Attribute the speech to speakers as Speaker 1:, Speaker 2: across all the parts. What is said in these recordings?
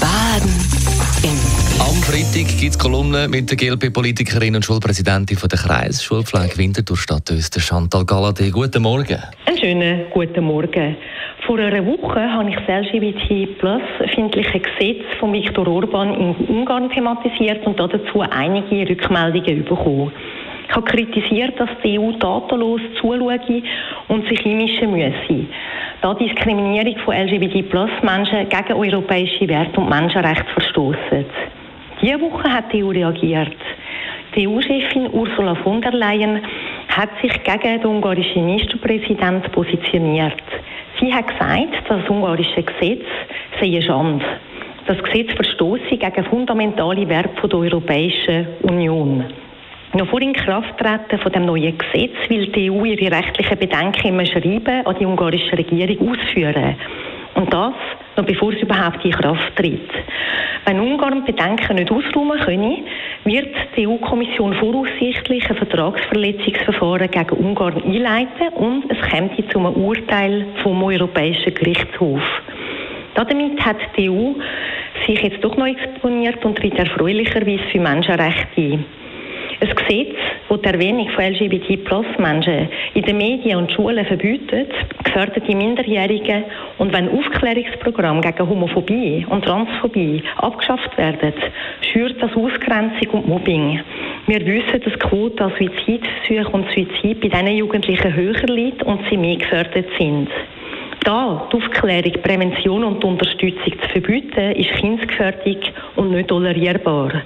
Speaker 1: Baden im
Speaker 2: Am Freitag gibt es Kolumnen mit der GLP-Politikerin und Schulpräsidentin von der Kreisschulpflege Winterthur Stadt Öster, Chantal Galladay. Guten Morgen.
Speaker 3: Einen schönen guten Morgen. Vor einer Woche habe ich das LGBT plus findliche Gesetz von Viktor Orban in Ungarn thematisiert und dazu einige Rückmeldungen bekommen. Habe kritisiert, dass die EU tatenlos zuschaue und sich einmischen müsse, da Diskriminierung von LGBT plus Menschen gegen europäische Werte und Menschenrechte verstoßen. Diese Woche hat die EU reagiert. Die EU-Chefin Ursula von der Leyen hat sich gegen den ungarischen Ministerpräsidenten positioniert. Sie hat gesagt, das ungarische Gesetz sei eine Schande. Das Gesetz verstoße gegen fundamentale Werte der Europäischen Union. Noch vor Inkrafttreten von dem neuen Gesetz will die EU ihre rechtlichen Bedenken immer schreiben an die ungarische Regierung ausführen. Und das noch bevor es überhaupt in Kraft tritt. Wenn Ungarn Bedenken nicht ausräumen könne, wird die EU-Kommission voraussichtlich ein Vertragsverletzungsverfahren gegen Ungarn einleiten und es zu einem Urteil vom Europäischen Gerichtshof. Damit hat die EU sich jetzt doch noch exponiert und tritt erfreulicherweise für Menschenrechte ein. Ein Gesetz, das die Erwähnung von LGBT-Plus-Menschen in den Medien und Schulen verbietet, gefährdet die Minderjährigen und wenn Aufklärungsprogramme gegen Homophobie und Transphobie abgeschafft werden, schürt das Ausgrenzung und Mobbing. Wir wissen, dass die Quote an Suizidversuchen und Suizid bei diesen Jugendlichen höher liegt und sie mehr gefährdet sind. Da die Aufklärung, Prävention und Unterstützung zu verbieten, ist Kindsgefährdung und nicht tolerierbar.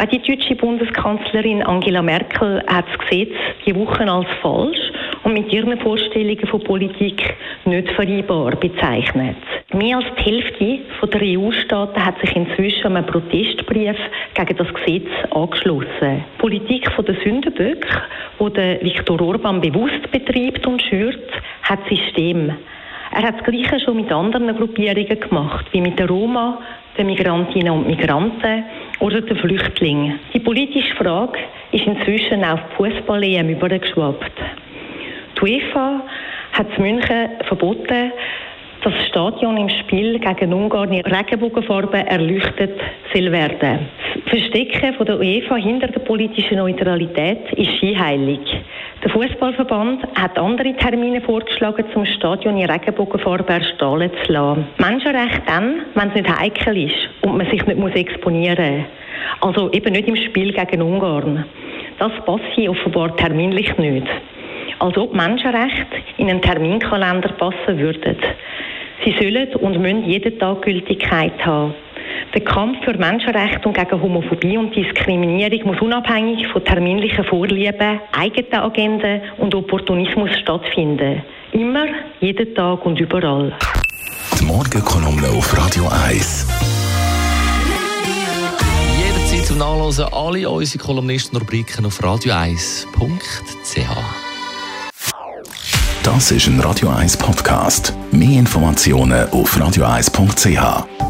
Speaker 3: Auch die deutsche Bundeskanzlerin Angela Merkel hat das Gesetz die Woche als falsch und mit ihren Vorstellungen von Politik nicht vereinbar bezeichnet. Mehr als die Hälfte der EU-Staaten hat sich inzwischen einem Protestbrief gegen das Gesetz angeschlossen. Die Politik der Sündenböcke, die Viktor Orban bewusst betreibt und schürt, hat System. Er hat das Gleiche schon mit anderen Gruppierungen gemacht, wie mit der Roma, den Migrantinnen und Migranten oder den Flüchtlingen. Die politische Frage ist inzwischen auf die Fußball-EM übergeschwappt. Die UEFA hat München verboten, dass das Stadion im Spiel gegen Ungarn in Regenbogenfarben erleuchtet soll werden. Das Verstecken von der UEFA hinter der politischen Neutralität ist scheinheilig. Der Fußballverband hat andere Termine vorgeschlagen, zum Stadion in Regenbogenfarbe erstrahlen zu lassen. Menschenrecht dann, wenn es nicht heikel ist und man sich nicht muss exponieren muss. Also eben nicht im Spiel gegen Ungarn. Das passt hier offenbar terminlich nicht. Als ob Menschenrechte in einen Terminkalender passen würden. Sie sollen und müssen jeden Tag Gültigkeit haben. Der Kampf für Menschenrechte und gegen Homophobie und Diskriminierung muss unabhängig von terminlichen Vorlieben, eigenen Agenden und Opportunismus stattfinden. Immer, jeden Tag und überall.
Speaker 4: Die Morgenkolumne auf Radio 1.
Speaker 2: Jederzeit zum Nachlesen alle unsere Kolumnisten und Rubriken auf radio1.ch.
Speaker 4: Das ist ein Radio 1 Podcast. Mehr Informationen auf radio1.ch.